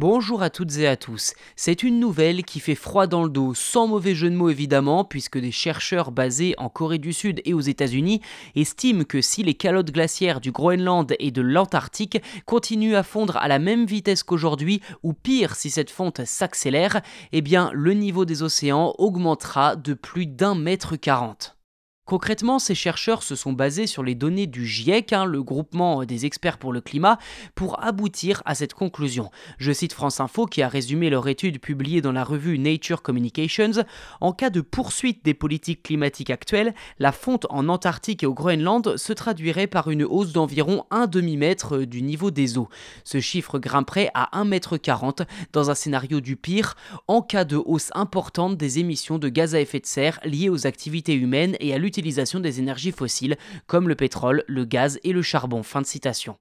Bonjour à toutes et à tous. C'est une nouvelle qui fait froid dans le dos, sans mauvais jeu de mots évidemment, puisque des chercheurs basés en Corée du Sud et aux États-Unis estiment que si les calottes glaciaires du Groenland et de l'Antarctique continuent à fondre à la même vitesse qu'aujourd'hui, ou pire si cette fonte s'accélère, eh bien le niveau des océans augmentera de plus d'un mètre quarante. Concrètement, ces chercheurs se sont basés sur les données du GIEC, hein, le groupement des experts pour le climat, pour aboutir à cette conclusion. Je cite France Info qui a résumé leur étude publiée dans la revue Nature Communications. En cas de poursuite des politiques climatiques actuelles, la fonte en Antarctique et au Groenland se traduirait par une hausse d'environ un demi-mètre du niveau des eaux. Ce chiffre grimperait à 1,40 m dans un scénario du pire, en cas de hausse importante des émissions de gaz à effet de serre liées aux activités humaines et à l'utilisation des énergies fossiles comme le pétrole, le gaz et le charbon. Fin de citation.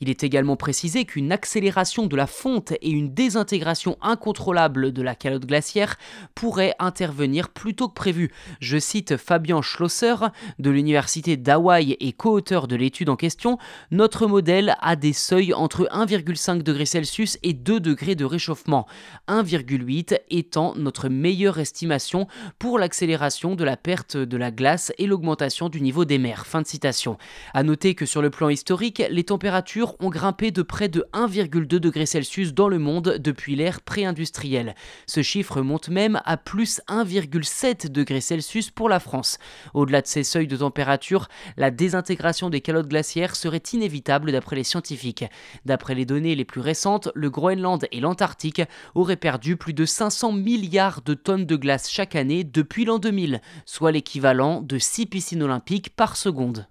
Il est également précisé qu'une accélération de la fonte et une désintégration incontrôlable de la calotte glaciaire pourraient intervenir plus tôt que prévu. Je cite Fabien Schlosser de l'université d'Hawaï et co-auteur de l'étude en question, notre modèle a des seuils entre 1,5 degrés Celsius et 2 degrés de réchauffement, 1,8 étant notre meilleure estimation pour l'accélération de la perte de la glace et l'augmentation du niveau des mers. Fin de citation. À noter que sur le plan historique, les ont grimpé de près de 1,2 degré Celsius dans le monde depuis l'ère pré-industrielle. Ce chiffre monte même à plus 1,7 degré Celsius pour la France. Au-delà de ces seuils de température, la désintégration des calottes glaciaires serait inévitable d'après les scientifiques. D'après les données les plus récentes, le Groenland et l'Antarctique auraient perdu plus de 500 milliards de tonnes de glace chaque année depuis l'an 2000, soit l'équivalent de 6 piscines olympiques par seconde.